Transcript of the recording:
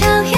朝阳。